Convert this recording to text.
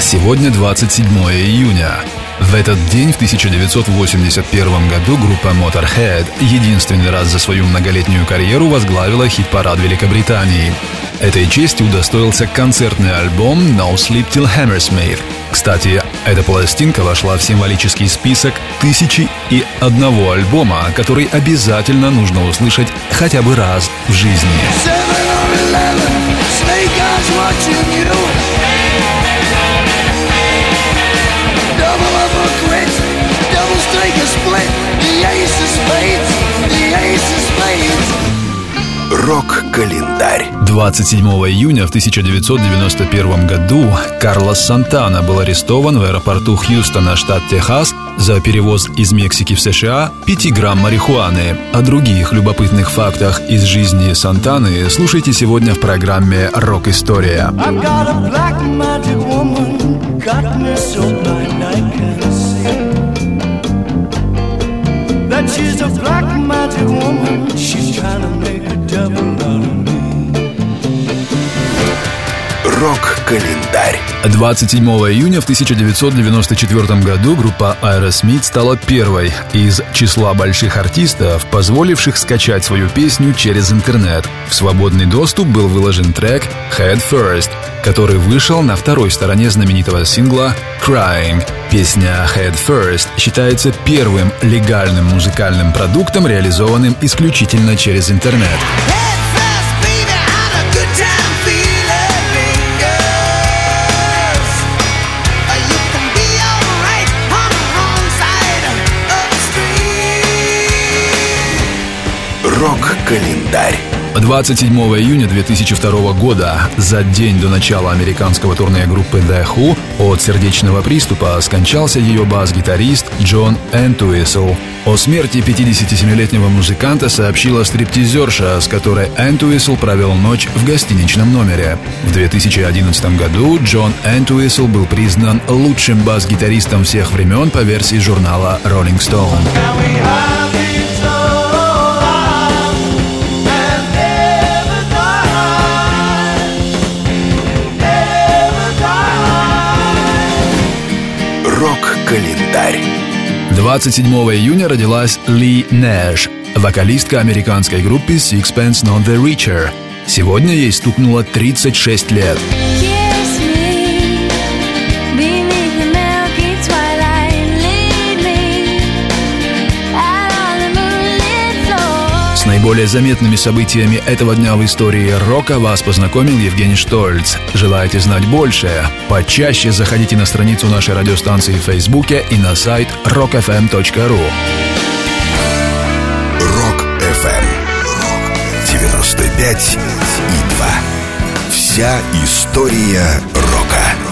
Сегодня 27 июня. В этот день, в 1981 году, группа Motorhead единственный раз за свою многолетнюю карьеру возглавила хит-парад Великобритании. Этой чести удостоился концертный альбом No Sleep Till Hammersmith. Кстати, эта пластинка вошла в символический список тысячи и одного альбома, который обязательно нужно услышать хотя бы раз в жизни. Рок-календарь. 27 июня в 1991 году Карлос Сантана был арестован в аэропорту Хьюстона, штат Техас, за перевоз из Мексики в США 5 грамм марихуаны. О других любопытных фактах из жизни Сантаны слушайте сегодня в программе «Рок-история». I've got a black magic woman, got me so blind I can't she's a black magic woman, she's trying to make a devil out of me. Рок-календарь. 27 июня в 1994 году группа Aerosmith стала первой из числа больших артистов, позволивших скачать свою песню через интернет. В свободный доступ был выложен трек Head First, который вышел на второй стороне знаменитого сингла Crying. Песня Head First считается первым легальным музыкальным продуктом, реализованным исключительно через интернет. Рок-календарь. 27 июня 2002 года, за день до начала американского турне группы The Who, от сердечного приступа скончался ее бас-гитарист Джон Энтуисл. О смерти 57-летнего музыканта сообщила стриптизерша, с которой Энтуисл провел ночь в гостиничном номере. В 2011 году Джон Энтуисл был признан лучшим бас-гитаристом всех времен по версии журнала Rolling Stone. Рок-календарь. 27 июня родилась Ли Нэш, вокалистка американской группы Sixpence None the Richer. Сегодня ей стукнуло 36 лет. Наиболее заметными событиями этого дня в истории рока вас познакомил Евгений Штольц. Желаете знать больше? Почаще заходите на страницу нашей радиостанции в Фейсбуке и на сайт rockfm.ru. Рок-ФМ. 95 и 2. Вся история рока.